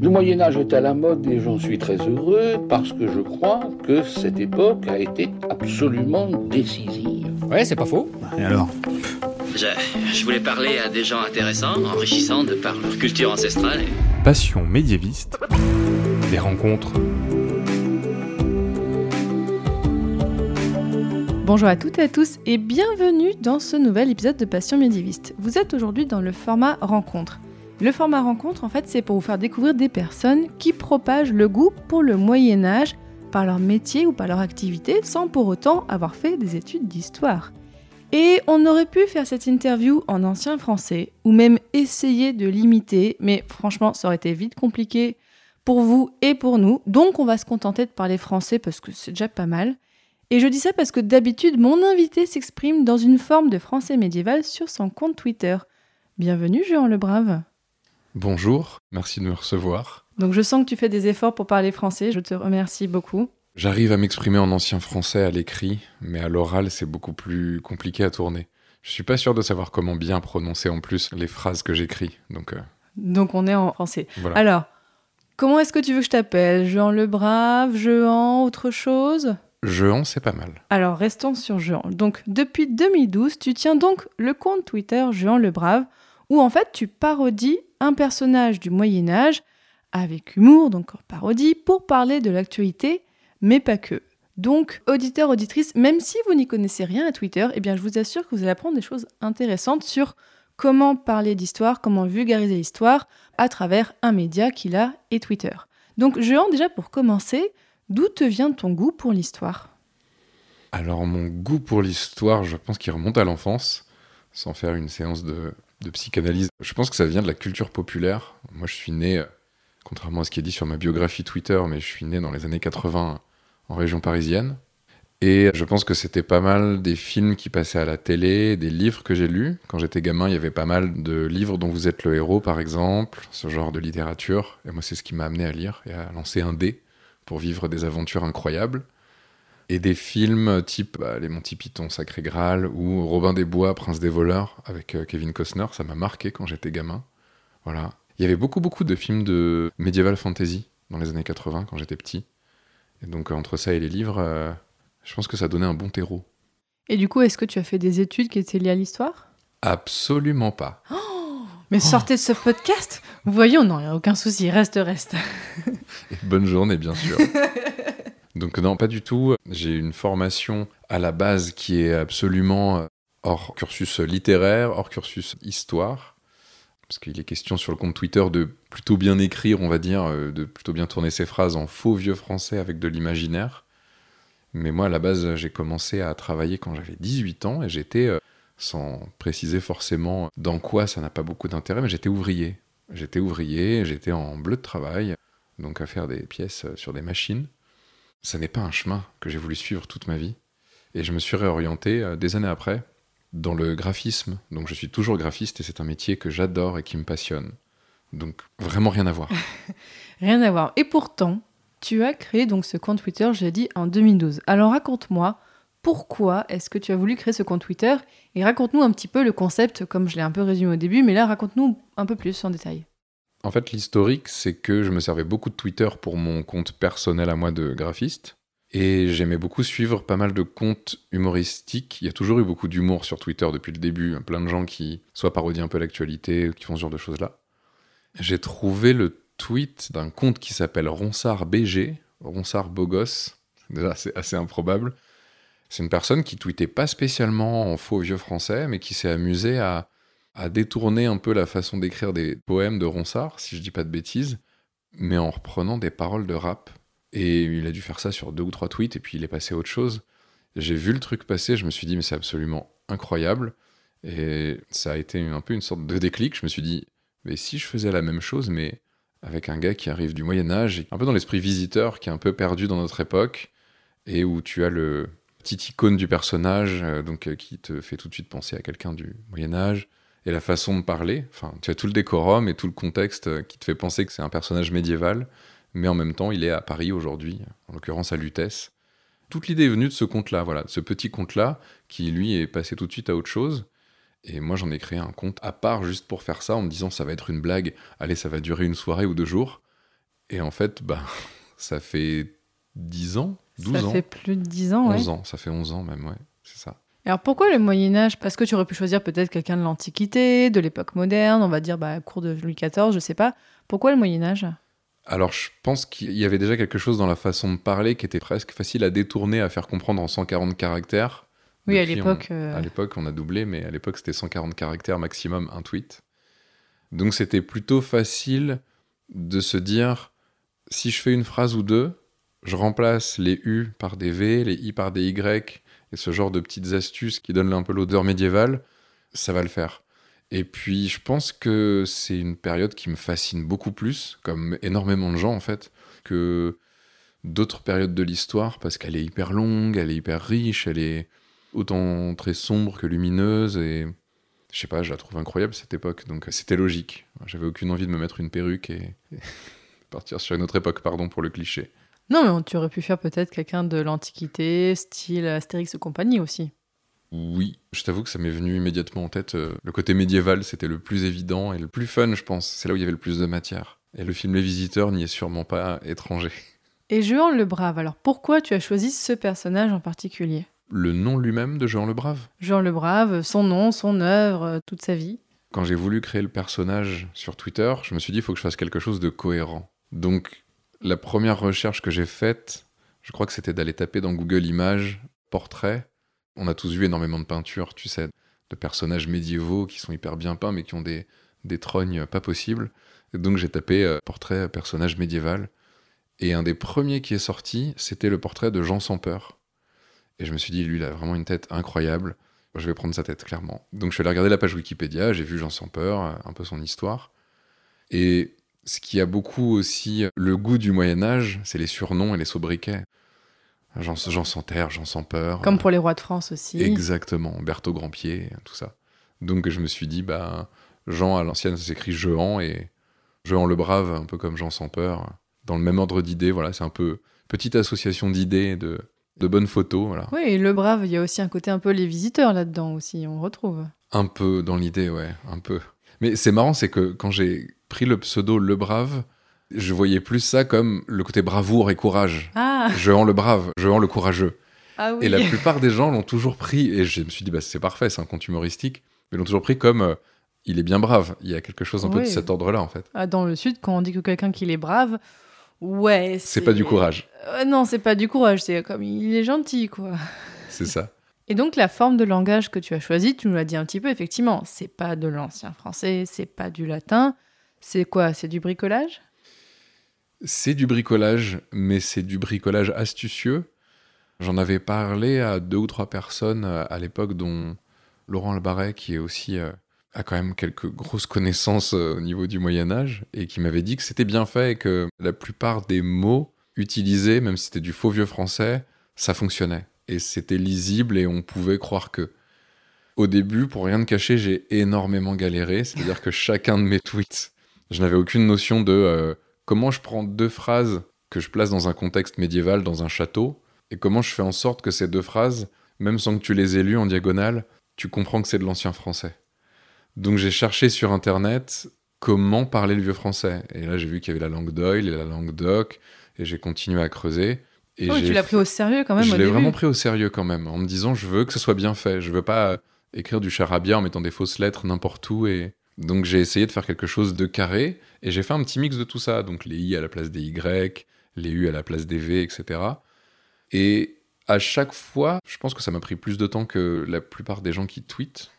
Le Moyen Âge est à la mode et j'en suis très heureux parce que je crois que cette époque a été absolument décisive. Ouais, c'est pas faux. Et alors? Je, je, voulais parler à des gens intéressants, enrichissants de par leur culture ancestrale. Et... Passion médiéviste. Des rencontres. Bonjour à toutes et à tous et bienvenue dans ce nouvel épisode de Passion médiéviste. Vous êtes aujourd'hui dans le format rencontre. Le format rencontre, en fait, c'est pour vous faire découvrir des personnes qui propagent le goût pour le Moyen Âge par leur métier ou par leur activité sans pour autant avoir fait des études d'histoire. Et on aurait pu faire cette interview en ancien français ou même essayer de l'imiter, mais franchement, ça aurait été vite compliqué pour vous et pour nous. Donc on va se contenter de parler français parce que c'est déjà pas mal. Et je dis ça parce que d'habitude, mon invité s'exprime dans une forme de français médiéval sur son compte Twitter. Bienvenue, Jean Lebrave. Bonjour, merci de me recevoir. Donc je sens que tu fais des efforts pour parler français, je te remercie beaucoup. J'arrive à m'exprimer en ancien français à l'écrit, mais à l'oral c'est beaucoup plus compliqué à tourner. Je suis pas sûr de savoir comment bien prononcer en plus les phrases que j'écris, donc... Euh... Donc on est en français. Voilà. Alors, comment est-ce que tu veux que je t'appelle? Jean le Brave, Jean, autre chose? Jean, c'est pas mal. Alors restons sur Jean. Donc depuis 2012, tu tiens donc le compte Twitter Jean le Brave, où en fait tu parodies un personnage du Moyen Âge avec humour, donc en parodie, pour parler de l'actualité, mais pas que. Donc, auditeurs, auditrices, même si vous n'y connaissez rien à Twitter, eh bien, je vous assure que vous allez apprendre des choses intéressantes sur comment parler d'histoire, comment vulgariser l'histoire à travers un média qu'il a et Twitter. Donc, Jean, déjà pour commencer, d'où te vient ton goût pour l'histoire? Alors, mon goût pour l'histoire, je pense qu'il remonte à l'enfance, sans faire une séance de de psychanalyse. Je pense que ça vient de la culture populaire. Moi, je suis né, contrairement à ce qui est dit sur ma biographie Twitter, mais je suis né dans les années 80 en région parisienne. Et je pense que c'était pas mal des films qui passaient à la télé, des livres que j'ai lus. Quand j'étais gamin, il y avait pas mal de livres dont vous êtes le héros, par exemple, ce genre de littérature. Et moi, c'est ce qui m'a amené à lire et à lancer un dé pour vivre des aventures incroyables et des films type bah, Les Monty Python, Sacré Graal ou Robin des Bois, Prince des voleurs avec euh, Kevin Costner. Ça m'a marqué quand j'étais gamin. Voilà. Il y avait beaucoup, beaucoup de films de medieval fantasy dans les années 80 quand j'étais petit. Et donc, entre ça et les livres, euh, je pense que ça donnait un bon terreau. Et du coup, est-ce que tu as fait des études qui étaient liées à l'histoire? Absolument pas. Oh mais sortez de ce podcast Vous voyez, non, il n'y a aucun souci, reste, reste. et bonne journée, bien sûr. Donc non, pas du tout. J'ai une formation à la base qui est absolument euh, hors cursus littéraire, hors cursus histoire. Parce qu'il est question sur le compte Twitter de plutôt bien écrire, on va dire, euh, de plutôt bien tourner ses phrases en faux vieux français avec de l'imaginaire. Mais moi, à la base, j'ai commencé à travailler quand j'avais 18 ans et j'étais, euh, sans préciser forcément dans quoi, ça n'a pas beaucoup d'intérêt, mais j'étais ouvrier. J'étais ouvrier, j'étais en bleu de travail, donc à faire des pièces sur des machines ça n'est pas un chemin que j'ai voulu suivre toute ma vie. Et je me suis réorienté euh, des années après dans le graphisme. Donc je suis toujours graphiste et c'est un métier que j'adore et qui me passionne. Donc vraiment rien à voir. rien à voir. Et pourtant, tu as créé donc ce compte Twitter, j'ai dit, en 2012. Alors raconte-moi, pourquoi est-ce que tu as voulu créer ce compte Twitter? Et raconte-nous un petit peu le concept, comme je l'ai un peu résumé au début, mais là raconte-nous un peu plus en détail. En fait, l'historique, c'est que je me servais beaucoup de Twitter pour mon compte personnel à moi de graphiste. Et j'aimais beaucoup suivre pas mal de comptes humoristiques. Il y a toujours eu beaucoup d'humour sur Twitter depuis le début. Plein de gens qui soit parodient un peu l'actualité, qui font ce genre de choses-là. J'ai trouvé le tweet d'un compte qui s'appelle Ronsard BG, Ronsard Bogos. Déjà, c'est assez improbable. C'est une personne qui tweetait pas spécialement en faux vieux français, mais qui s'est amusé à a détourné un peu la façon d'écrire des poèmes de Ronsard, si je dis pas de bêtises, mais en reprenant des paroles de rap. Et il a dû faire ça sur deux ou trois tweets, et puis il est passé à autre chose. J'ai vu le truc passer, je me suis dit, mais c'est absolument incroyable. Et ça a été un peu une sorte de déclic. Je me suis dit, mais si je faisais la même chose, mais avec un gars qui arrive du Moyen-Âge, un peu dans l'esprit visiteur, qui est un peu perdu dans notre époque, et où tu as le petit icône du personnage, euh, donc euh, qui te fait tout de suite penser à quelqu'un du Moyen-Âge et la façon de parler. Enfin, tu as tout le décorum et tout le contexte euh, qui te fait penser que c'est un personnage médiéval, mais en même temps, il est à Paris aujourd'hui, en l'occurrence à Lutèce. Toute l'idée est venue de ce conte-là, voilà, de ce petit conte-là, qui lui est passé tout de suite à autre chose. Et moi, j'en ai créé un conte à part juste pour faire ça, en me disant ça va être une blague, allez, ça va durer une soirée ou deux jours. Et en fait, bah, ça fait 10 ans, 12 ça ans. fait plus de 10 ans, ouais. 11 ans, ça fait 11 ans même, ouais, c'est ça. Alors pourquoi le Moyen Âge Parce que tu aurais pu choisir peut-être quelqu'un de l'Antiquité, de l'époque moderne, on va dire bah, cours de Louis XIV, je sais pas. Pourquoi le Moyen Âge Alors, je pense qu'il y avait déjà quelque chose dans la façon de parler qui était presque facile à détourner, à faire comprendre en 140 caractères. Oui, à l'époque. on- euh, À l'époque, on a doublé, mais à l'époque, c'était 140 caractères maximum, un tweet. Donc, c'était plutôt facile de se dire si je fais une phrase ou deux, je remplace les U par des V, les I par des Y, et ce genre de petites astuces qui donnent un peu l'odeur médiévale, ça va le faire. Et puis, je pense que c'est une période qui me fascine beaucoup plus, comme énormément de gens en fait, que d'autres périodes de l'histoire, parce qu'elle est hyper longue, elle est hyper riche, elle est autant très sombre que lumineuse, et je sais pas, je la trouve incroyable cette époque, donc c'était logique. J'avais aucune envie de me mettre une perruque et, partir sur une autre époque, pardon pour le cliché. Non, mais on- tu aurais pu faire peut-être quelqu'un de l'Antiquité, style Astérix et compagnie aussi. Oui, je t'avoue que ça m'est venu immédiatement en tête. euh, le côté médiéval, c'était le plus évident et le plus fun, je pense. C'est là où il y avait le plus de matière. Et le film Les Visiteurs n'y est sûrement pas étranger. Et Jehan le Brave, alors pourquoi tu as choisi ce personnage en particulier? Le nom lui-même de Jean le Brave? Jean le Brave, son nom, son œuvre, euh, toute sa vie. Quand j'ai voulu créer le personnage sur Twitter, je me suis dit, il faut que je fasse quelque chose de cohérent. Donc, la première recherche que j'ai faite, je crois que c'était d'aller taper dans Google Images, portrait. On a tous vu énormément de peintures, tu sais, de personnages médiévaux qui sont hyper bien peints, mais qui ont des, des trognes pas possibles. Donc, j'ai tapé euh, portrait personnage médiéval. Et un des premiers qui est sorti, c'était le portrait de Jean sans peur. Et je me suis dit, lui, il a vraiment une tête incroyable. Je vais prendre sa tête, clairement. Donc je suis allé regarder la page Wikipédia, j'ai vu Jean sans peur, euh, un peu son histoire. Et ce qui a beaucoup aussi le goût du Moyen-Âge, c'est les surnoms et les sobriquets. Jean, Jean sans terre, Jean sans peur. Comme pour les rois de France aussi. Exactement, Berthaud Grandpied, tout ça. Donc je me suis dit, bah, Jean à l'ancienne, ça s'écrit Jehan, et Jehan le Brave, un peu comme Jean sans peur. Dans le même ordre d'idées, voilà, c'est un peu petite association d'idées, de, de bonnes photos, voilà. Oui, et le Brave, il y a aussi un côté un peu les visiteurs là-dedans aussi, on retrouve. Un peu dans l'idée, ouais, un peu. Mais c'est marrant, c'est que quand j'ai pris le pseudo Le Brave, je voyais plus ça comme le côté bravoure et courage. Ah, Jehan le Brave, Jehan le courageux. ah oui. Et la plupart des gens l'ont toujours pris, et je me suis dit, bah, c'est parfait, c'est un conte humoristique, mais l'ont toujours pris comme euh, il est bien brave. Il y a quelque chose un peu de cet ordre-là, en fait. Ah, dans le Sud, quand on dit que quelqu'un qu'il est brave, ouais. C'est pas du courage, Euh, non, c'est pas du courage, c'est comme il est gentil, quoi. c'est ça. Et donc la forme de langage que tu as choisie, tu nous l'as dit un petit peu, effectivement, c'est pas de l'ancien français, c'est pas du latin, c'est quoi? C'est du bricolage? C'est du bricolage, mais c'est du bricolage astucieux. J'en avais parlé à deux ou trois personnes euh, à l'époque, dont Laurent Albaret, qui est aussi euh, a quand même quelques grosses connaissances euh, au niveau du Moyen Âge, et qui m'avait dit que c'était bien fait et que la plupart des mots utilisés, même si c'était du faux vieux français, ça fonctionnait. Et c'était lisible et on pouvait croire que. Au début, pour rien de cacher, j'ai énormément galéré. C'est-à-dire que chacun de mes tweets, je n'avais aucune notion de euh, comment je prends deux phrases que je place dans un contexte médiéval, dans un château, et comment je fais en sorte que ces deux phrases, même sans que tu les aies lues en diagonale, tu comprends que c'est de l'ancien français. Donc j'ai cherché sur Internet comment parler le vieux français. Et là, j'ai vu qu'il y avait la langue d'Oil et la langue d'Oc, et j'ai continué à creuser. Et j'ai Tu l'as pris au sérieux quand même je l'ai vraiment pris au sérieux quand même, en me disant je veux que ce soit bien fait. Je veux pas euh, écrire du charabia en mettant des fausses lettres n'importe où. Et donc j'ai essayé de faire quelque chose de carré et j'ai fait un petit mix de tout ça. Donc les i à la place des y, les u à la place des v, etc. Et à chaque fois, je pense que ça m'a pris plus de temps que la plupart des gens qui tweetent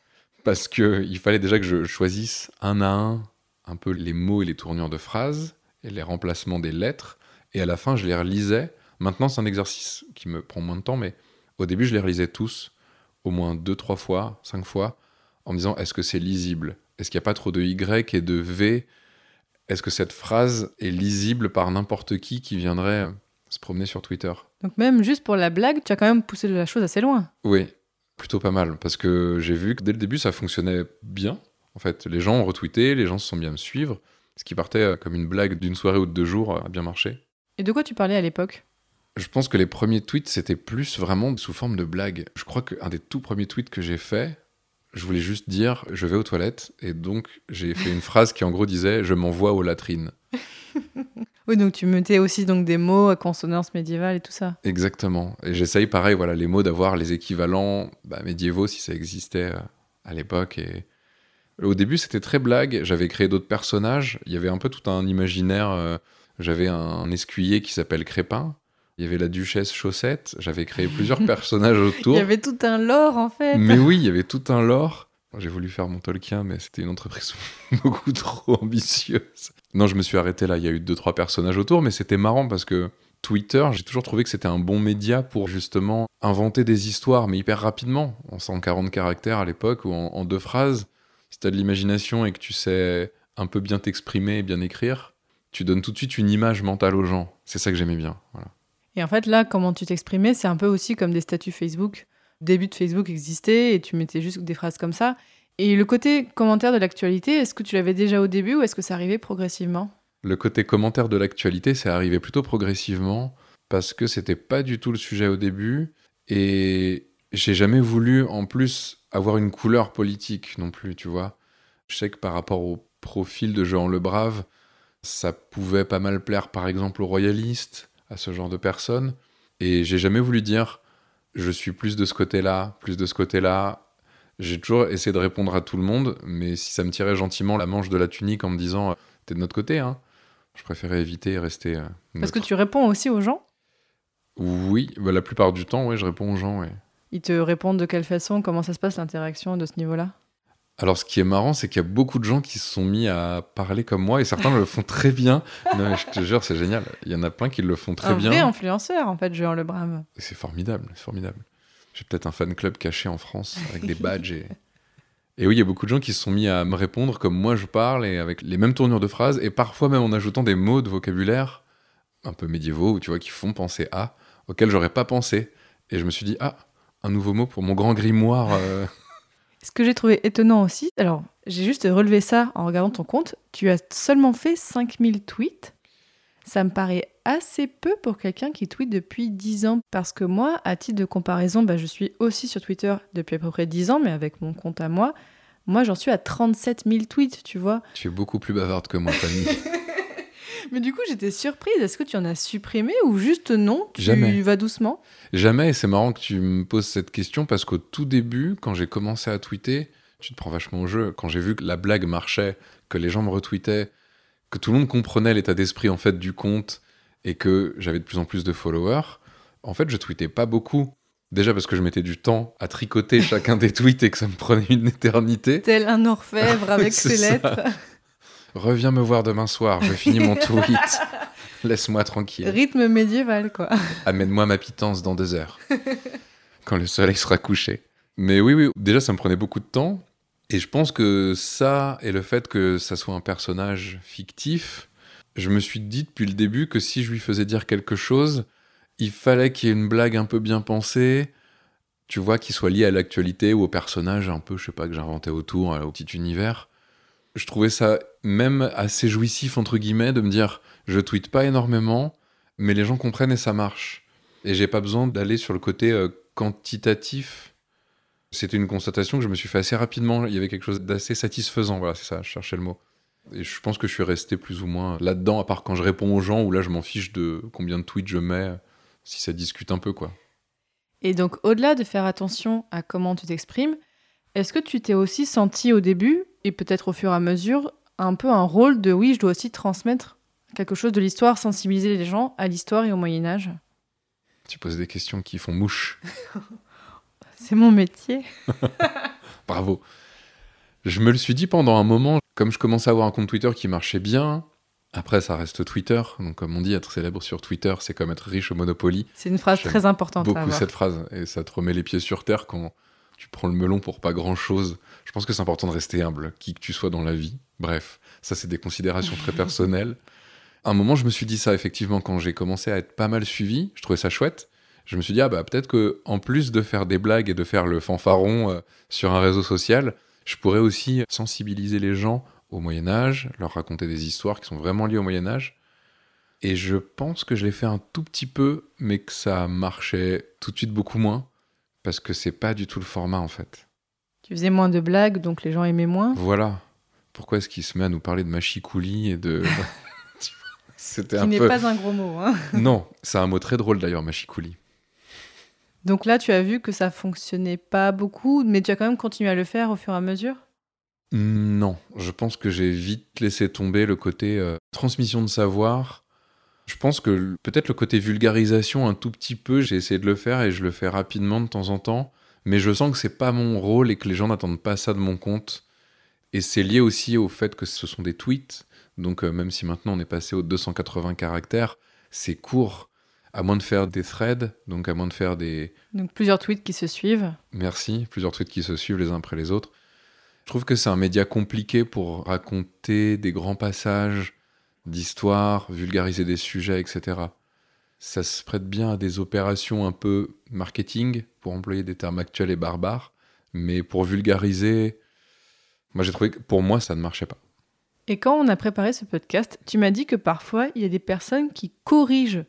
parce que il fallait déjà que je choisisse un à un un peu les mots et les tournures de phrases et les remplacements des lettres. Et à la fin, je les relisais Maintenant, c'est un exercice qui me prend moins de temps, mais au début, je les relisais tous, au moins deux, trois fois, cinq fois, en me disant est-ce que c'est lisible? Est-ce qu'il n'y a pas trop de Y et de V? Est-ce que cette phrase est lisible par n'importe qui qui viendrait se promener sur Twitter? Donc même juste pour la blague, tu as quand même poussé la chose assez loin. Oui, plutôt pas mal, parce que j'ai vu que dès le début, ça fonctionnait bien. En fait, les gens ont retweeté, les gens se sont bien me suivre. Ce qui partait euh, comme une blague d'une soirée ou de deux jours euh, a bien marché. Et de quoi tu parlais à l'époque? Je pense que les premiers tweets, c'était plus vraiment sous forme de blague. Je crois qu'un des tout premiers tweets que j'ai fait, je voulais juste dire je vais aux toilettes. Et donc, j'ai fait une phrase qui en gros disait je m'envoie aux latrines. Oui, donc tu mettais aussi donc des mots à consonance médiévale et tout ça. Exactement. Et j'essaye, pareil, voilà, les mots d'avoir les équivalents bah, médiévaux si ça existait euh, à l'époque. Et au début, c'était très blague. J'avais créé d'autres personnages. Il y avait un peu tout un imaginaire. euh, J'avais un escuyer qui s'appelle Crépin. Il y avait la duchesse Chaussette. J'avais créé plusieurs personnages Il autour. y avait tout un lore en fait. Mais oui, il y avait tout un lore. J'ai voulu faire mon Tolkien, mais c'était une entreprise beaucoup trop ambitieuse. Non, je me suis arrêté là. Il y a eu deux, trois personnages autour, mais c'était marrant parce que Twitter, j'ai toujours trouvé que c'était un bon média pour justement inventer des histoires, mais hyper rapidement, en 140 caractères à l'époque, ou en, en deux phrases. Si tu as de l'imagination et que tu sais un peu bien t'exprimer et bien écrire, tu donnes tout de suite une image mentale aux gens. C'est ça que j'aimais bien. Voilà. Et en fait, là, comment tu t'exprimais, c'est un peu aussi comme des statuts Facebook. Le début de Facebook existait et tu mettais juste des phrases comme ça. Et le côté commentaire de l'actualité, est-ce que tu l'avais déjà au début ou est-ce que ça arrivait progressivement? Le côté commentaire de l'actualité, c'est arrivé plutôt progressivement parce que c'était pas du tout le sujet au début et j'ai jamais voulu en plus avoir une couleur politique non plus, tu vois. Je sais que par rapport au profil de Jean Le Brave, ça pouvait pas mal plaire par exemple aux royalistes, à ce genre de personnes et j'ai jamais voulu dire je suis plus de ce côté-là, plus de ce côté-là. J'ai toujours essayé de répondre à tout le monde, mais si ça me tirait gentiment la manche de la tunique en me disant t'es de notre côté, hein, je préférais éviter et rester. euh, Parce que tu réponds aussi aux gens? Oui, bah, la plupart du temps, ouais, je réponds aux gens. ouais. Ils te répondent de quelle façon, comment ça se passe l'interaction de ce niveau-là? Alors, ce qui est marrant, c'est qu'il y a beaucoup de gens qui se sont mis à parler comme moi et certains le font très bien. Non, mais je te jure, c'est génial. Il y en a plein qui le font très Un bien. vrai influenceur, en fait, Jean Le Brave. Et C'est formidable, c'est formidable. J'ai peut-être un fan club caché en France avec des badges et. Et oui, il y a beaucoup de gens qui se sont mis à me répondre comme moi je parle et avec les mêmes tournures de phrases et parfois même en ajoutant des mots de vocabulaire un peu médiévaux, tu vois, qui font penser à, auxquels j'aurais pas pensé. Et je me suis dit, ah, un nouveau mot pour mon grand grimoire. euh. Ce que j'ai trouvé étonnant aussi, alors j'ai juste relevé ça en regardant ton compte, tu as seulement fait 5000 tweets. Ça me paraît assez peu pour quelqu'un qui tweet depuis 10 ans. Parce que moi, à titre de comparaison, bah, je suis aussi sur Twitter depuis à peu près 10 ans, mais avec mon compte à moi. Moi, j'en suis à 37 000 tweets, tu vois. Tu es beaucoup plus bavarde que moi, Fanny. Mais du coup, j'étais surprise. Est-ce que tu en as supprimé ou juste non Tu Jamais. vas doucement? Jamais, et c'est marrant que tu me poses cette question parce qu'au tout début, quand j'ai commencé à tweeter, tu te prends vachement au jeu. Quand j'ai vu que la blague marchait, que les gens me retweetaient, que tout le monde comprenait l'état d'esprit en fait du compte et que j'avais de plus en plus de followers, en fait, je tweetais pas beaucoup. Déjà parce que je mettais du temps à tricoter chacun des tweets et que ça me prenait une éternité. Tel un orfèvre avec ses ça. lettres. Reviens me voir demain soir, je finis mon tweet. Laisse-moi tranquille. Rythme médiéval, quoi. Amène-moi ma pitance dans deux heures, quand le soleil sera couché. Mais oui, oui, déjà, ça me prenait beaucoup de temps. Et je pense que ça, et le fait que ça soit un personnage fictif, je me suis dit depuis le début que si je lui faisais dire quelque chose, il fallait qu'il y ait une blague un peu bien pensée, tu vois, qui soit liée à l'actualité ou au personnage un peu, je sais pas, que j'inventais autour, euh, au petit univers. Je trouvais ça même assez jouissif, entre guillemets, de me dire, je tweete pas énormément, mais les gens comprennent et ça marche. Et j'ai pas besoin d'aller sur le côté euh, quantitatif. C'était une constatation que je me suis fait assez rapidement. Il y avait quelque chose d'assez satisfaisant, voilà, c'est ça, je cherchais le mot. Et je pense que je suis resté plus ou moins là-dedans, à part quand je réponds aux gens, où là je m'en fiche de combien de tweets je mets, si ça discute un peu, quoi. Et donc, au-delà de faire attention à comment tu t'exprimes, est-ce que tu t'es aussi senti au début, et peut-être au fur et à mesure, un peu un rôle de oui, je dois aussi transmettre quelque chose de l'histoire, sensibiliser les gens à l'histoire et au Moyen Âge Tu poses des questions qui font mouche. C'est mon métier. Bravo. Je me le suis dit pendant un moment, comme je commençais à avoir un compte Twitter qui marchait bien. Après, ça reste Twitter. Donc, comme on dit, être célèbre sur Twitter, c'est comme être riche au Monopoly. C'est une phrase très importante à beaucoup avoir. cette phrase et ça te remet les pieds sur terre quand tu prends le melon pour pas grand chose. Je pense que c'est important de rester humble, qui que tu sois dans la vie. Bref, ça c'est des considérations très personnelles. À un moment, je me suis dit ça effectivement quand j'ai commencé à être pas mal suivi. Je trouvais ça chouette. Je me suis dit ah bah peut-être que en plus de faire des blagues et de faire le fanfaron euh, sur un réseau social, je pourrais aussi sensibiliser les gens au Moyen Âge, leur raconter des histoires qui sont vraiment liées au Moyen Âge. Et je pense que je l'ai fait un tout petit peu, mais que ça marchait tout de suite beaucoup moins, parce que c'est pas du tout le format en fait. Tu faisais moins de blagues, donc les gens aimaient moins. Voilà. Pourquoi est-ce qu'il se met à nous parler de machicoulis et de. C'était Qui un n'est peu. pas un gros mot. hein. Non, c'est un mot très drôle d'ailleurs, machicoulis. Donc là, tu as vu que ça fonctionnait pas beaucoup, mais tu as quand même continué à le faire au fur et à mesure? Non, je pense que j'ai vite laissé tomber le côté euh, transmission de savoir. Je pense que peut-être le côté vulgarisation un tout petit peu, j'ai essayé de le faire et je le fais rapidement de temps en temps, mais je sens que c'est pas mon rôle et que les gens n'attendent pas ça de mon compte. Et c'est lié aussi au fait que ce sont des tweets, donc euh, même si maintenant on est passé aux 280 caractères, c'est court, à moins de faire des threads, donc à moins de faire des, Donc plusieurs tweets qui se suivent. Merci, plusieurs tweets qui se suivent les uns après les autres. Je trouve que c'est un média compliqué pour raconter des grands passages d'histoire, vulgariser des sujets, etc. Ça se prête bien à des opérations un peu marketing, pour employer des termes actuels et barbares, mais pour vulgariser, moi j'ai trouvé que pour moi ça ne marchait pas. Et quand on a préparé ce podcast, tu m'as dit que parfois, il y a des personnes qui corrigent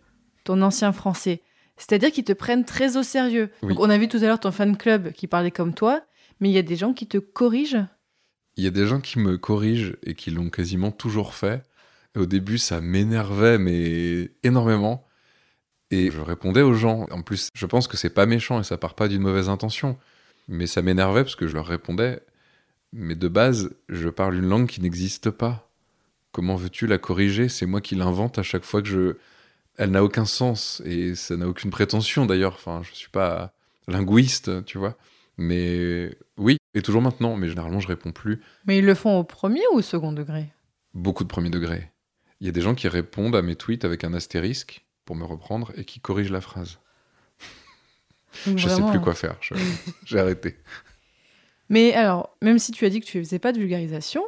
ton ancien français. C'est-à-dire qu'ils te prennent très au sérieux. Oui. Donc on a vu tout à l'heure ton fan club qui parlait comme toi, mais il y a des gens qui te corrigent? Il y a des gens qui me corrigent et qui l'ont quasiment toujours fait. Et au début, ça m'énervait, mais énormément. Et je répondais aux gens. En plus, je pense que c'est pas méchant et ça part pas d'une mauvaise intention. Mais ça m'énervait parce que je leur répondais. Mais de base, je parle une langue qui n'existe pas. Comment veux-tu la corriger? C'est moi qui l'invente à chaque fois que je. Elle n'a aucun sens et ça n'a aucune prétention d'ailleurs. Enfin, je suis pas linguiste, tu vois. Mais oui, et toujours maintenant. Mais généralement, je réponds plus Mais ils le font au premier ou au second degré? Beaucoup de premier degré. Il y a des gens qui répondent à mes tweets avec un astérisque pour me reprendre et qui corrigent la phrase. Je sais vraiment- plus quoi faire. je- J'ai arrêté. Mais alors, même si tu as dit que tu ne faisais pas de vulgarisation,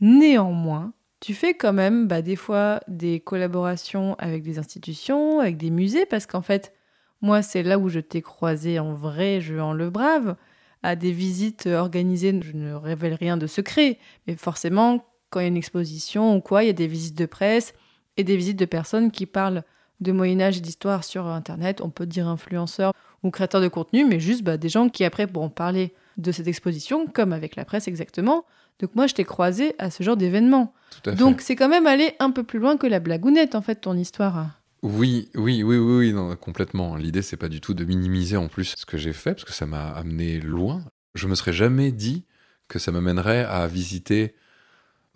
néanmoins, tu fais quand même bah, des fois des collaborations avec des institutions, avec des musées, parce qu'en fait, moi, c'est là où je t'ai croisé en vrai, je en le brave, à des visites organisées. Je ne révèle rien de secret, mais forcément, quand il y a une exposition ou quoi, il y a des visites de presse et des visites de personnes qui parlent de Moyen-Âge et d'histoire sur Internet. On peut dire influenceurs ou créateurs de contenu, mais juste bah, des gens qui après pourront parler de cette exposition, comme avec la presse exactement. Donc moi, je t'ai croisé à ce genre d'événement. Donc c'est quand même aller un peu plus loin que la blagounette, en fait, ton histoire. Oui, oui, oui, oui, oui, non, complètement. L'idée, c'est pas du tout de minimiser en plus ce que j'ai fait, parce que ça m'a amené loin. Je me serais jamais dit que ça m'amènerait à visiter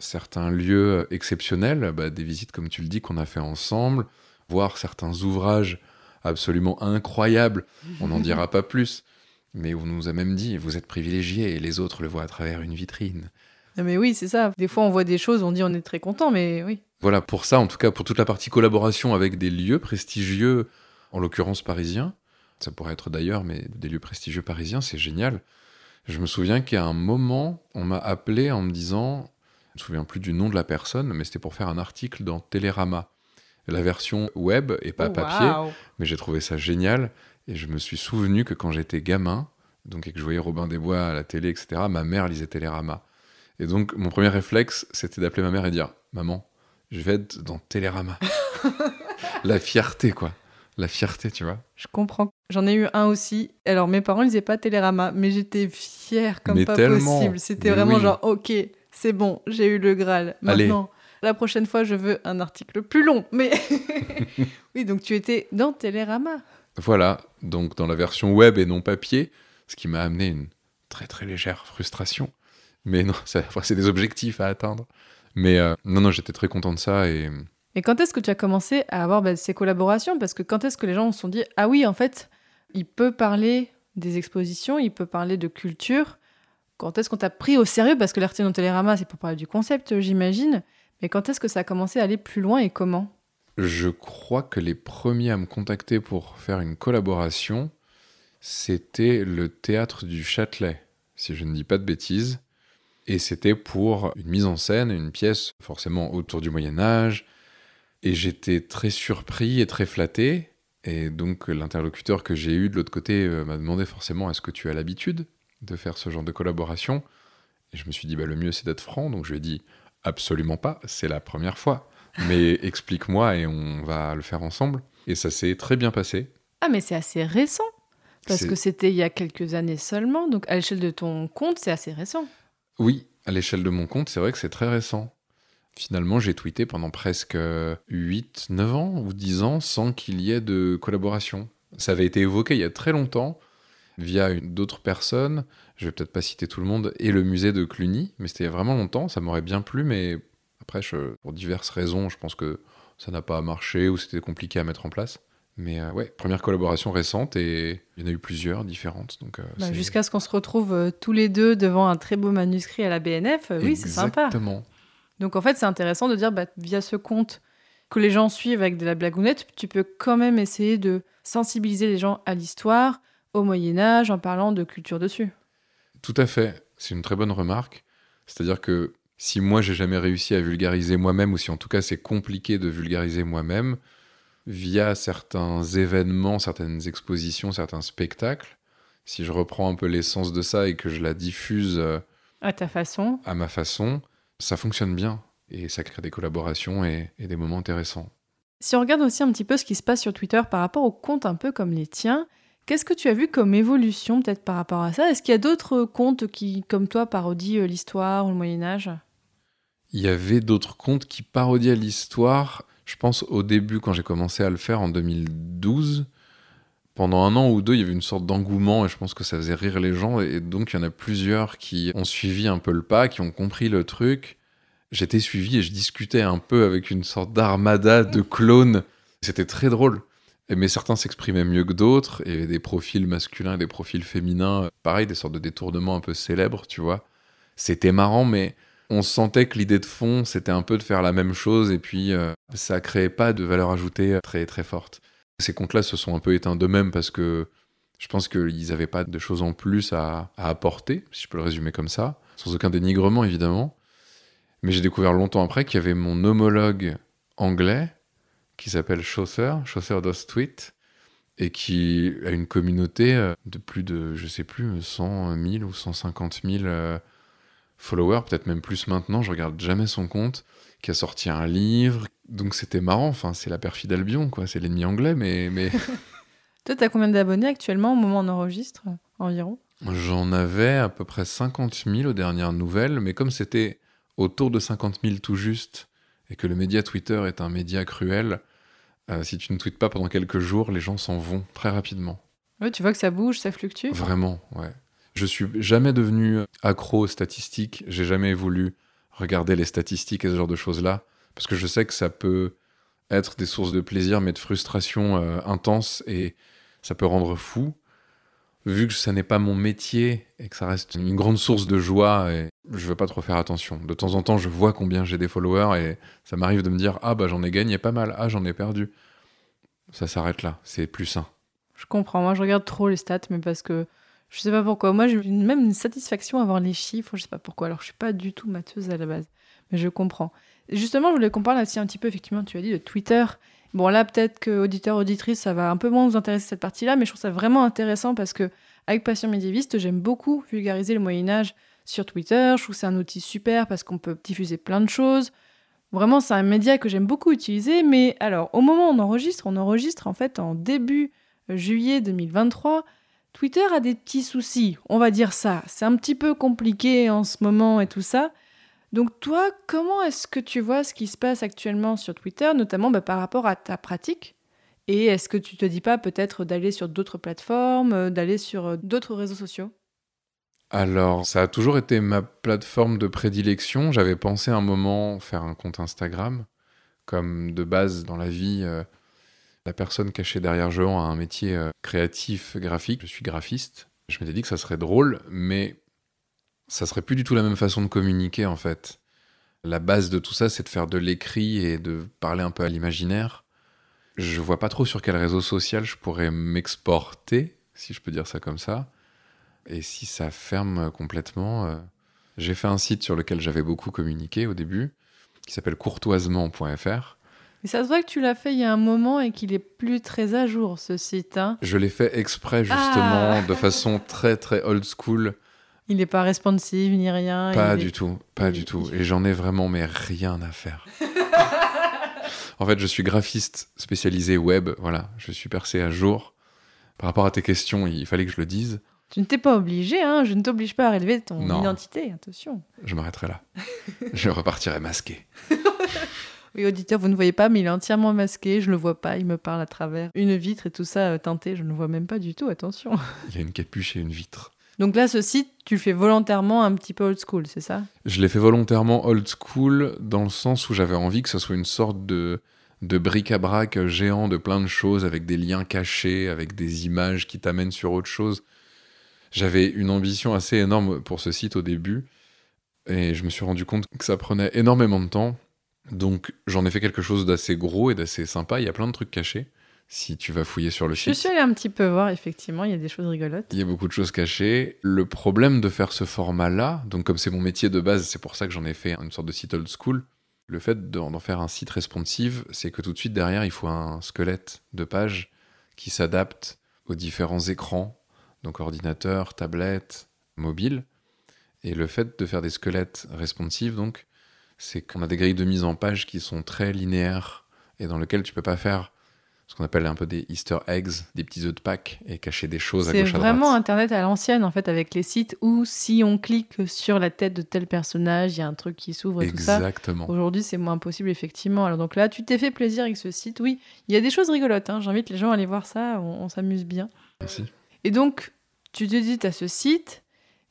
certains lieux exceptionnels, bah, des visites, comme tu le dis, qu'on a fait ensemble, voir certains ouvrages absolument incroyables. On n'en dira pas plus. Mais on nous a même dit, vous êtes privilégiés et les autres le voient à travers une vitrine. Non, mais oui, c'est ça. Des fois, on voit des choses, on dit on est très content, mais oui. Voilà, pour ça, en tout cas, pour toute la partie collaboration avec des lieux prestigieux, en l'occurrence parisiens, ça pourrait être d'ailleurs, mais des lieux prestigieux parisiens, c'est génial. Je me souviens qu'à un moment, on m'a appelé en me disant, je me souviens plus du nom de la personne, mais c'était pour faire un article dans Télérama. La version web et pas Oh, papier, mais j'ai trouvé ça génial. Et je me suis souvenu que quand j'étais gamin, donc et que je voyais Robin des Bois à la télé, etc., ma mère lisait Télérama. Et donc, mon premier réflexe, c'était d'appeler ma mère et dire Maman, je vais être dans Télérama. la fierté, quoi. La fierté, tu vois. Je comprends. J'en ai eu un aussi. Alors, mes parents lisaient pas Télérama, mais j'étais fière comme Mais pas tellement. possible. C'était vraiment oui. genre, ok, c'est bon, j'ai eu le Graal. Allez. Maintenant, la prochaine fois, je veux un article plus long. Mais oui, donc tu étais dans Télérama. Voilà, donc dans la version web et non papier, ce qui m'a amené une très très légère frustration. Mais non, c'est des objectifs à atteindre. Mais euh, non, non, j'étais très content de ça et Et quand est-ce que tu as commencé à avoir bah, ces collaborations? Parce que quand est-ce que les gens se sont dit Ah oui, en fait, il peut parler des expositions, il peut parler de culture. Quand est-ce qu'on t'a pris au sérieux? Parce que l'article Télérama, c'est pour parler du concept, j'imagine. Mais quand est-ce que ça a commencé à aller plus loin et comment? Je crois que les premiers à me contacter pour faire une collaboration, c'était le théâtre du Châtelet, si je ne dis pas de bêtises. Et c'était pour une mise en scène, une pièce forcément autour du Moyen Âge. Et j'étais très surpris et très flatté. Et donc l'interlocuteur que j'ai eu de l'autre côté euh, m'a demandé forcément est-ce que tu as l'habitude? De faire ce genre de collaboration Et je me suis dit bah, le mieux c'est d'être franc. Donc je lui ai dit absolument pas, c'est la première fois mais explique-moi et on va le faire ensemble. Et ça s'est très bien passé. Ah, mais c'est assez récent. Parce que c'était il y a quelques années seulement. Donc à l'échelle de ton compte, c'est assez récent. Oui, à l'échelle de mon compte, c'est vrai que c'est très récent. finalement, j'ai tweeté pendant presque 8, 9 ans ou 10 ans sans qu'il y ait de collaboration. Ça avait été évoqué il y a très longtemps via d'autres personnes, je vais peut-être pas citer tout le monde, et le musée de Cluny, mais c'était il y a vraiment longtemps, ça m'aurait bien plu, mais après, pour diverses raisons, je pense que ça n'a pas marché ou c'était compliqué à mettre en place. Mais euh, ouais, première collaboration récente et il y en a eu plusieurs différentes. Donc, euh, bah, Jusqu'à ce qu'on se retrouve euh, tous les deux devant un très beau manuscrit à la BNF, oui, c'est sympa. Exactement. Donc en fait, c'est intéressant de dire, bah, via ce compte que les gens suivent avec de la blagounette, tu peux quand même essayer de sensibiliser les gens à l'histoire, au Moyen Âge, en parlant de culture dessus. Tout à fait, c'est une très bonne remarque. C'est-à-dire que si moi j'ai jamais réussi à vulgariser moi-même, ou si en tout cas c'est compliqué de vulgariser moi-même, via certains événements, certaines expositions, certains spectacles, si je reprends un peu l'essence de ça et que je la diffuse euh, à ta façon, à ma façon, ça fonctionne bien et ça crée des collaborations et, des moments intéressants. Si on regarde aussi un petit peu ce qui se passe sur Twitter par rapport aux comptes un peu comme les tiens, qu'est-ce que tu as vu comme évolution peut-être par rapport à ça? Est-ce qu'il y a d'autres comptes qui, comme toi, parodient euh, l'histoire ou le Moyen Âge Il y avait d'autres comptes qui parodiaient l'histoire je pense au début, quand j'ai commencé à le faire en 2012, pendant un an ou deux, il y avait une sorte d'engouement et je pense que ça faisait rire les gens. Et donc, il y en a plusieurs qui ont suivi un peu le pas, qui ont compris le truc. J'étais suivi et je discutais un peu avec une sorte d'armada de clones. C'était très drôle. Mais certains s'exprimaient mieux que d'autres, et des profils masculins et des profils féminins, pareil, des sortes de détournements un peu célèbres, tu vois. C'était marrant, mais on sentait que l'idée de fond, c'était un peu de faire la même chose et puis euh, ça créait pas de valeur ajoutée très très forte. Ces comptes-là se sont un peu éteints d'eux-mêmes parce que je pense qu'ils n'avaient pas de choses en plus à, apporter, si je peux le résumer comme ça, sans aucun dénigrement évidemment. Mais j'ai découvert longtemps après qu'il y avait mon homologue anglais qui s'appelle Chaucer, Chaucer Does Tweet, et qui a une communauté euh, de plus de, je sais plus, 100 000 ou 150 000 follower, peut-être même plus maintenant, je regarde jamais son compte, qui a sorti un livre. Donc c'était marrant, enfin, c'est la perfide Albion, quoi, c'est l'ennemi anglais, mais. mais... Toi, t'as combien d'abonnés actuellement au moment où on enregistre, environ? J'en avais à peu près 50 000 aux dernières nouvelles, mais comme c'était autour de 50 000 tout juste, et que le média Twitter est un média cruel, euh, si tu ne tweets pas pendant quelques jours, les gens s'en vont très rapidement. Ouais, tu vois que ça bouge, ça fluctue Vraiment, ouais. Je suis jamais devenu accro aux statistiques. J'ai jamais voulu regarder les statistiques et ce genre de choses-là. Parce que je sais que ça peut être des sources de plaisir, mais de frustration euh, intense et ça peut rendre fou. Vu que ça n'est pas mon métier et que ça reste une grande source de joie, et je veux pas trop faire attention. De temps en temps, je vois combien j'ai des followers et ça m'arrive de me dire Ah, bah j'en ai gagné pas mal, ah, j'en ai perdu. Ça s'arrête là, c'est plus sain. Je comprends. Moi, je regarde trop les stats, mais parce que je sais pas pourquoi. Moi, j'ai même une satisfaction à voir les chiffres. Je sais pas pourquoi. Alors, je suis pas du tout matheuse à la base, mais je comprends. Justement, je voulais qu'on parle aussi un petit peu, effectivement, tu as dit de Twitter. Bon, là, peut-être que auditeur, auditrice, ça va un peu moins vous intéresser cette partie-là, mais je trouve ça vraiment intéressant parce que, avec Passion médiéviste, j'aime beaucoup vulgariser le Moyen-Âge sur Twitter. Je trouve c'est un outil super parce qu'on peut diffuser plein de choses. Vraiment, c'est un média que j'aime beaucoup utiliser. Mais alors, au moment où on enregistre, on enregistre en fait en début juillet 2023. Twitter a des petits soucis, on va dire ça. C'est un petit peu compliqué en ce moment et tout ça. Donc toi, comment est-ce que tu vois ce qui se passe actuellement sur Twitter, notamment bah, par rapport à ta pratique? Et est-ce que tu te dis pas peut-être d'aller sur d'autres plateformes, euh, d'aller sur euh, d'autres réseaux sociaux? Alors, ça a toujours été ma plateforme de prédilection. J'avais pensé un moment faire un compte Instagram, comme de base dans la vie, euh, la personne cachée derrière Jean a un métier euh, créatif, graphique. Je suis graphiste. Je m'étais dit que ça serait drôle, mais ça serait plus du tout la même façon de communiquer en fait. La base de tout ça, c'est de faire de l'écrit et de parler un peu à l'imaginaire. Je vois pas trop sur quel réseau social je pourrais m'exporter, si je peux dire ça comme ça. Et si ça ferme complètement, euh, j'ai fait un site sur lequel j'avais beaucoup communiqué au début, qui s'appelle courtoisement.fr. Et ça se voit que tu l'as fait il y a un moment et qu'il est plus très à jour, ce site. Hein. je l'ai fait exprès, justement, ah. de façon très, très old school. Il n'est pas responsive ni rien. Pas du tout, pas du tout. Et j'en ai vraiment, mais rien à faire. en fait, je suis graphiste spécialisé web. Voilà, je suis percé à jour. Par rapport à tes questions, il fallait que je le dise. Tu ne t'es pas obligé, hein je ne t'oblige pas à révéler ton Non. identité, attention. Je m'arrêterai là. je repartirai masqué. Oui, auditeur, vous ne voyez pas, mais il est entièrement masqué, je ne le vois pas, il me parle à travers une vitre et tout ça euh, teinté, je ne le vois même pas du tout, attention. Il y a une capuche et une vitre. Donc là, ce site, tu le fais volontairement un petit peu old school, c'est ça? Je l'ai fait volontairement old school dans le sens où j'avais envie que ce soit une sorte de, de bric-à-brac géant de plein de choses avec des liens cachés, avec des images qui t'amènent sur autre chose. J'avais une ambition assez énorme pour ce site au début et je me suis rendu compte que ça prenait énormément de temps. Donc j'en ai fait quelque chose d'assez gros et d'assez sympa. Il y a plein de trucs cachés si tu vas fouiller sur le Je site. suis allée un petit peu voir, effectivement, il y a des choses rigolotes. Il y a beaucoup de choses cachées. Le problème de faire ce format-là, donc comme c'est mon métier de base, c'est pour ça que j'en ai fait une sorte de site old school. Le fait d'en faire un site responsive, c'est que tout de suite derrière, il faut un squelette de page qui s'adapte aux différents écrans, donc ordinateur, tablette, mobile. Et le fait de faire des squelettes responsives, donc, c'est qu'on a des grilles de mise en page qui sont très linéaires et dans lesquelles tu peux pas faire ce qu'on appelle un peu des Easter eggs, des petits œufs de Pâques et cacher des choses à C'est gauche à vraiment droite. Internet à l'ancienne, en fait, avec les sites où si on clique sur la tête de tel personnage, il y a un truc qui s'ouvre et tout ça. Exactement. Aujourd'hui, c'est moins possible, effectivement. Alors, donc là, tu t'es fait plaisir avec ce site. Oui, il y a des choses rigolotes. hein. J'invite les gens à aller voir ça. On, on s'amuse bien. Merci. Et donc, tu te dis, tu as ce site.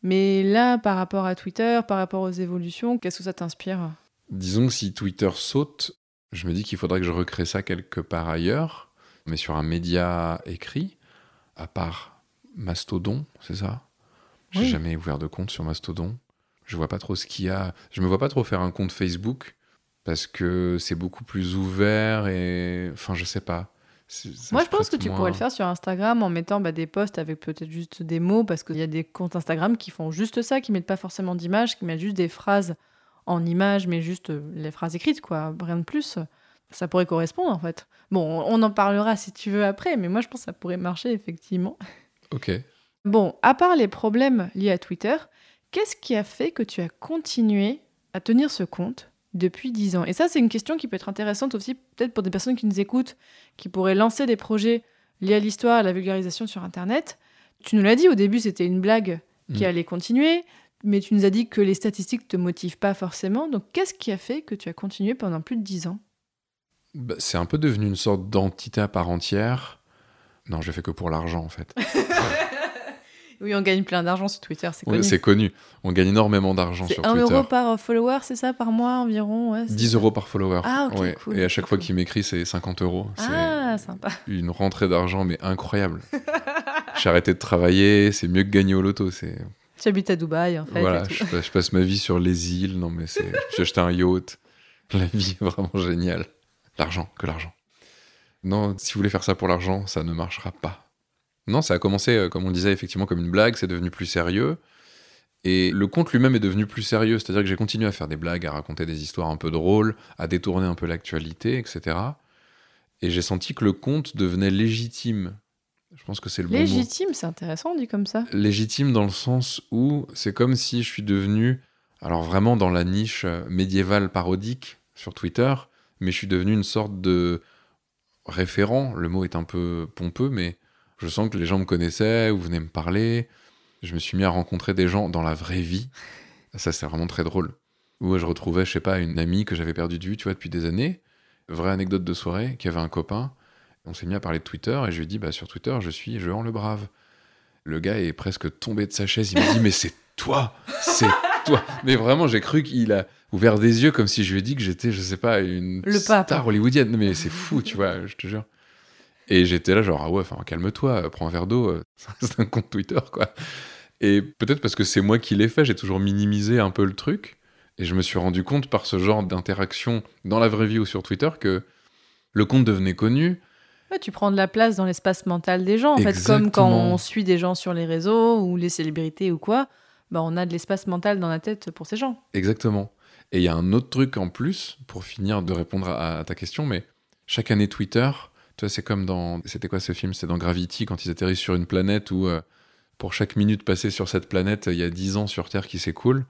Mais là, par rapport à Twitter, par rapport aux évolutions, qu'est-ce que ça t'inspire? Disons que si Twitter saute, je me dis qu'il faudrait que je recrée ça quelque part ailleurs, mais sur un média écrit, à part Mastodon, c'est ça? J'ai Oui. jamais ouvert de compte sur Mastodon. Je vois pas trop ce qu'il y a. Je me vois pas trop faire un compte Facebook parce que c'est beaucoup plus ouvert et. Enfin, je sais pas. Ça Moi, je pense que tu moins- pourrais le faire sur Instagram en mettant bah, des posts avec peut-être juste des mots, parce qu'il y a des comptes Instagram qui font juste ça, qui mettent pas forcément d'images, qui mettent juste des phrases en images, mais juste euh, les phrases écrites, quoi, rien de plus. Ça pourrait correspondre, en fait. Bon, on en parlera si tu veux après, mais moi, je pense que ça pourrait marcher, effectivement. Ok. Bon, à part les problèmes liés à Twitter, qu'est-ce qui a fait que tu as continué à tenir ce compte? Depuis 10 ans Et ça, c'est une question qui peut être intéressante aussi, peut-être pour des personnes qui nous écoutent, qui pourraient lancer des projets liés à l'histoire, à la vulgarisation sur Internet. Tu nous l'as dit, au début, c'était une blague qui Mm. allait continuer, mais tu nous as dit que les statistiques te motivent pas forcément. Donc, qu'est-ce qui a fait que tu as continué pendant plus de 10 ans? Bah, c'est un peu devenu une sorte d'entité à part entière. Non, je fait que pour l'argent en fait. Oui, on gagne plein d'argent sur Twitter, c'est connu. c'est connu. On gagne énormément d'argent sur 1 Twitter. euro par follower, c'est ça, par mois environ ouais, c'est 10 ça. euros par follower. Ah, ok, Ouais. cool. Et à chaque fois Cool. qu'il m'écrit, c'est 50 euros. Ah, sympa. Une rentrée d'argent, mais incroyable. J'ai arrêté de travailler, c'est mieux que gagner au loto. C'est Tu habites à Dubaï, en fait. voilà, je, passe- je passe ma vie sur les îles. Non, mais c'est. Suis acheté un yacht. La vie est vraiment géniale. L'argent, que l'argent. Non, si vous voulez faire ça pour l'argent, ça ne marchera pas. Non, ça a commencé, euh, comme on disait, effectivement comme une blague. C'est devenu plus sérieux. Et le conte lui-même est devenu plus sérieux, c'est-à-dire que j'ai continué à faire des blagues, à raconter des histoires un peu drôles, à détourner un peu l'actualité, etc. Et j'ai senti que le conte devenait légitime. Je pense que c'est le bon mot. Légitime, c'est intéressant, dit comme ça. Légitime dans le sens où c'est comme si je suis devenu, alors vraiment dans la niche médiévale parodique sur Twitter, mais je suis devenu une sorte de référent. Le mot est un peu pompeux, mais je sens que les gens me connaissaient ou venaient me parler. Je me suis mis à rencontrer des gens dans la vraie vie. Ça, c'est vraiment très drôle. Où je retrouvais, je sais pas, une amie que j'avais perdue de vue, tu vois, depuis des années. Vraie anecdote de soirée, qui avait un copain. On s'est mis à parler de Twitter et je lui ai dit, bah, sur Twitter, je suis Jean le Brave. Le gars est presque tombé de sa chaise. Il m'a dit, mais c'est toi C'est toi Mais vraiment, j'ai cru qu'il a ouvert des yeux comme si je lui ai dit que j'étais, je sais pas, une Le star hollywoodienne. Mais c'est fou, tu vois, je te jure. Et j'étais là, genre, ah ouais, enfin, calme-toi, prends un verre d'eau, euh, c'est un compte Twitter, quoi. Et peut-être parce que c'est moi qui l'ai fait, j'ai toujours minimisé un peu le truc. Et je me suis rendu compte par ce genre d'interaction dans la vraie vie ou sur Twitter que le compte devenait connu. Ouais, tu prends de la place dans l'espace mental des gens, en fait, comme quand on suit des gens sur les réseaux ou les célébrités ou quoi. Bah, on a de l'espace mental dans la tête pour ces gens. Exactement. Et il y a un autre truc en plus, pour finir de répondre à, à ta question, mais chaque année Twitter, tu vois, c'est comme dans. C'était quoi ce film? C'était dans Gravity, quand ils atterrissent sur une planète où, euh, pour chaque minute passée sur cette planète, il y a 10 ans sur Terre qui s'écoulent.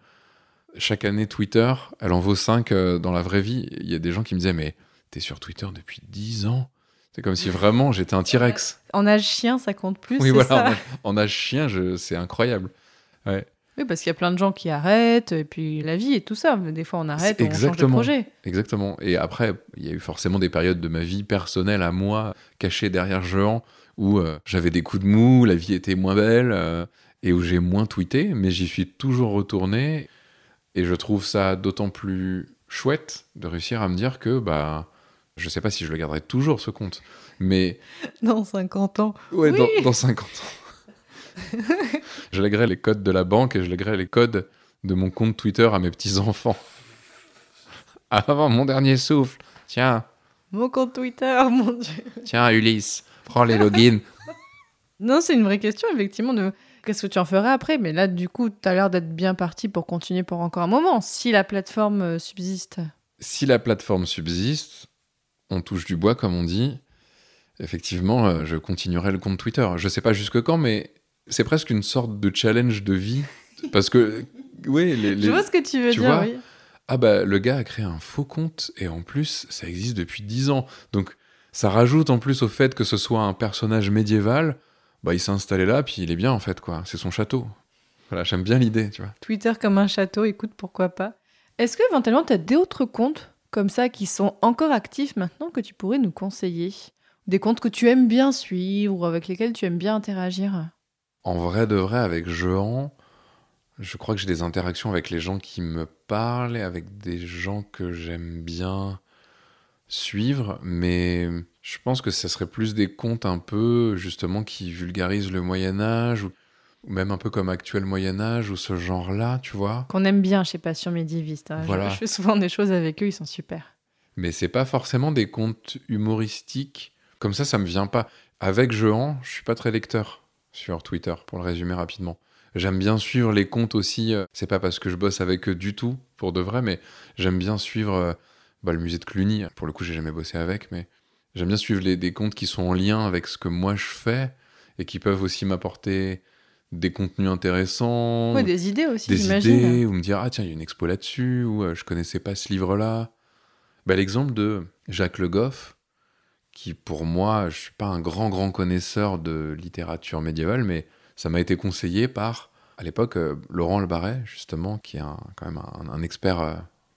Chaque année Twitter, elle en vaut 5 dans la vraie vie. Il y a des gens qui me disaient, mais t'es sur Twitter depuis 10 ans? C'est comme si vraiment j'étais un T-Rex. En âge chien, ça compte plus. Oui, voilà, ça? en, en âge chien, je- c'est incroyable. Oui, parce qu'il y a plein de gens qui arrêtent, et puis la vie et tout ça. Des fois, on arrête, on change de projet. Exactement. Et après, il y a eu forcément des périodes de ma vie personnelle à moi, cachées derrière Jean, où euh, j'avais des coups de mou, la vie était moins belle, euh, et où j'ai moins tweeté, mais j'y suis toujours retourné. Et je trouve ça d'autant plus chouette de réussir à me dire que, bah, je sais pas si je le garderai toujours ce compte, mais Dans 50 ans. ouais, Oui. dans, dans 50 ans. je lèguerai les codes de la banque et je lèguerai les codes de mon compte Twitter à mes petits-enfants. Avant mon dernier souffle. Tiens, Mon compte Twitter, mon Dieu. tiens, Ulysse, prends les logins. Non, c'est une vraie question, effectivement, de qu'est-ce que tu en ferais après. Mais là, du coup, tu as l'air d'être bien parti pour continuer pour encore un moment, si la plateforme euh, subsiste. si la plateforme subsiste, on touche du bois, comme on dit. Effectivement, euh, je continuerai le compte Twitter. Je sais pas jusque quand, mais c'est presque une sorte de challenge de vie. Parce que, oui, les, les- Je vois ce que tu veux tu dire, vois oui. Ah bah le gars a créé un faux compte et en plus ça existe depuis 10 ans. Donc ça rajoute en plus au fait que ce soit un personnage médiéval, bah il s'est installé là puis il est bien en fait quoi, c'est son château. Voilà, j'aime bien l'idée, tu vois. Twitter comme un château, écoute, pourquoi pas. Est-ce que éventuellement, tu as d'autres comptes comme ça qui sont encore actifs maintenant que tu pourrais nous conseiller? Des comptes que tu aimes bien suivre ou avec lesquels tu aimes bien interagir? En vrai de vrai avec Jean, je crois que j'ai des interactions avec les gens qui me parlent et avec des gens que j'aime bien suivre, mais je pense que ce serait plus des comptes un peu justement qui vulgarisent le Moyen Âge ou même un peu comme actuel Moyen Âge ou ce genre-là, tu vois. Qu'on aime bien chez Passion Médiéviste. hein. Je- Voilà. Je, fais souvent des choses avec eux, ils sont super. Mais c'est pas forcément des comptes humoristiques. Comme ça, ça me vient pas. Avec Jehan, je suis pas très lecteur sur Twitter, pour le résumer rapidement. J'aime bien suivre les comptes aussi. euh, C'est pas parce que je bosse avec eux du tout, pour de vrai, mais j'aime bien suivre euh, bah, le musée de Cluny. Pour le coup, j'ai jamais bossé avec, mais j'aime bien suivre les, des comptes qui sont en lien avec ce que moi je fais et qui peuvent aussi m'apporter des contenus intéressants, Ouais, des idées aussi, des idées, ou me dire ah tiens il y a une expo là-dessus, ou euh, je connaissais pas ce livre-là. Bah, L'exemple de Jacques Le Goff, qui pour moi, je suis pas un grand grand connaisseur de littérature médiévale, mais ça m'a été conseillé par à l'époque euh, Laurent Le Barret justement, qui est un- quand même un, expert euh,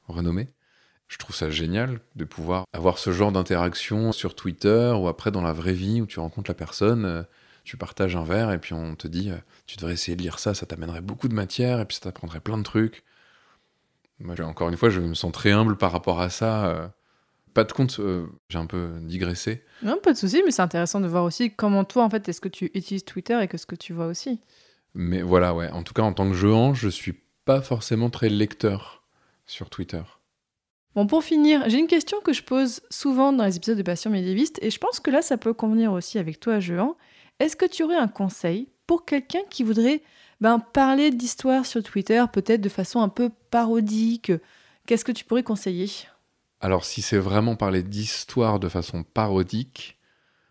renommé. Je trouve ça génial de pouvoir avoir ce genre d'interaction sur Twitter ou après dans la vraie vie où tu rencontres la personne, euh, tu partages un verre et puis on te dit tu devrais essayer de lire ça, ça t'amènerait beaucoup de matière et puis ça t'apprendrait plein de trucs. Moi, encore une fois, je me sens très humble par rapport à ça. Pas de compte, euh, j'ai un peu digressé. Non, pas de souci, mais c'est intéressant de voir aussi comment toi, en fait, est-ce que tu utilises Twitter et que ce que tu vois aussi. Mais voilà, ouais. En tout cas, en tant que jouant, je suis pas forcément très lecteur sur Twitter. Bon, pour finir, j'ai une question que je pose souvent dans les épisodes de Passion médiéviste, et je pense que là, ça peut convenir aussi avec toi, Jehan. Est-ce que tu aurais un conseil pour quelqu'un qui voudrait ben, parler d'histoire sur Twitter, peut-être de façon un peu parodique? Qu'est-ce que tu pourrais conseiller? Alors, si c'est vraiment parler d'histoire de façon parodique,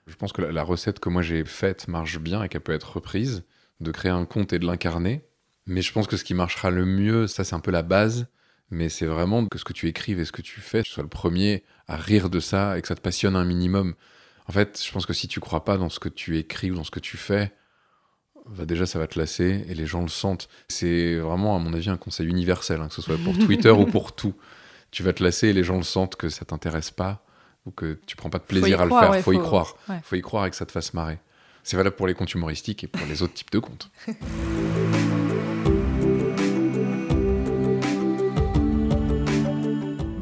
je pense que la, la recette que moi j'ai faite marche bien et qu'elle peut être reprise, de créer un conte et de l'incarner. Mais je pense que ce qui marchera le mieux, ça c'est un peu la base, mais c'est vraiment que ce que tu écrives et ce que tu fais, tu sois le premier à rire de ça et que ça te passionne un minimum. En fait, je pense que si tu crois pas dans ce que tu écris ou dans ce que tu fais, bah déjà ça va te lasser et les gens le sentent. C'est vraiment, à mon avis, un conseil universel, hein, que ce soit pour Twitter ou pour tout. Tu vas te lasser et les gens le sentent que ça t'intéresse pas ou que tu prends pas de plaisir à le croire, faire. ouais, faut, y croire. ouais. Faut y croire et que ça te fasse marrer. C'est valable pour les comptes humoristiques et pour les autres types de comptes.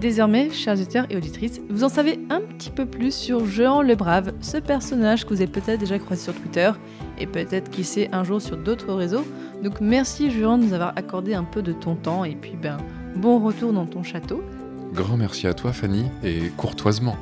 Désormais, chers auditeurs et auditrices, vous en savez un petit peu plus sur Jean le Brave, ce personnage que vous avez peut-être déjà croisé sur Twitter et peut-être qui sait un jour sur d'autres réseaux. Donc merci Jean de nous avoir accordé un peu de ton temps et puis ben bon retour dans ton château. Grand merci à toi, Fanny, et courtoisement.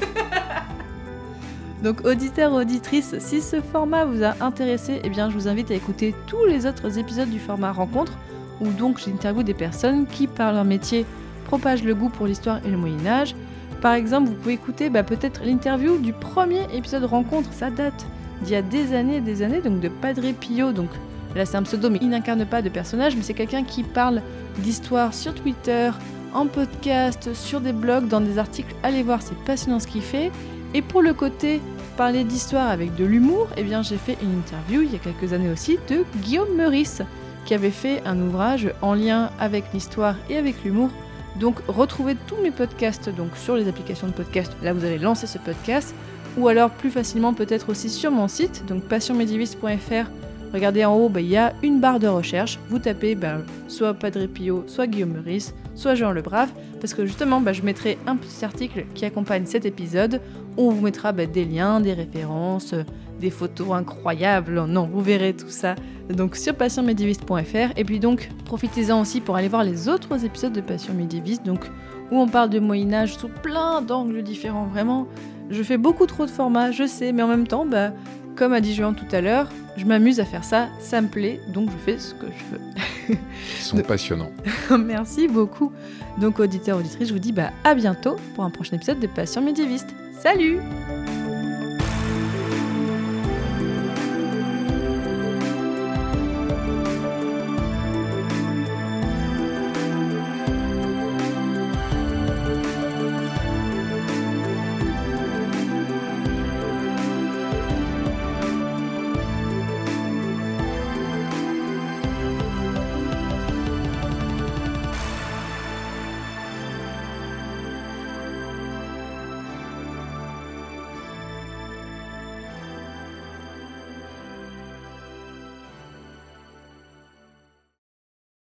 Donc auditeurs, auditrices, si ce format vous a intéressé, eh bien je vous invite à écouter tous les autres épisodes du format rencontre où donc j'interviewe des personnes qui par leur métier propagent le goût pour l'histoire et le Moyen Âge. Par exemple, vous pouvez écouter bah, peut-être l'interview du premier épisode rencontre, ça date d'il y a des années et des années, donc de Padre Pio, donc là c'est un pseudo mais il n'incarne pas de personnage, mais c'est quelqu'un qui parle d'histoire sur Twitter, en podcast, sur des blogs, dans des articles, allez voir, c'est passionnant ce qu'il fait. Et pour le côté parler d'histoire avec de l'humour, eh bien j'ai fait une interview il y a quelques années aussi de Guillaume Meurice, qui avait fait un ouvrage en lien avec l'histoire et avec l'humour. Donc retrouvez tous mes podcasts donc sur les applications de podcast. Là vous allez lancer ce podcast ou alors plus facilement peut-être aussi sur mon site donc passionmédiviste.fr. Regardez en haut, bah, il y a une barre de recherche. Vous tapez bah, soit Padre Pio, soit Guillaume Meurice, soit Jean le Brave, parce que justement, bah, je mettrai un petit article qui accompagne cet épisode. On vous mettra des liens, des références, des photos incroyables. Non, vous verrez tout ça donc sur passionmédiéviste.fr. Et puis donc, profitez-en aussi pour aller voir les autres épisodes de Passion médiéviste, donc où on parle de Moyen Âge sous plein d'angles différents. Vraiment, je fais beaucoup trop de formats, je sais, mais en même temps, bah, comme a dit Juan tout à l'heure, je m'amuse à faire ça, ça me plaît, donc je fais ce que je veux. Ils sont passionnants. Merci beaucoup. Donc auditeurs, auditrices, je vous dis bah, à bientôt pour un prochain épisode de Passion médiéviste. Salut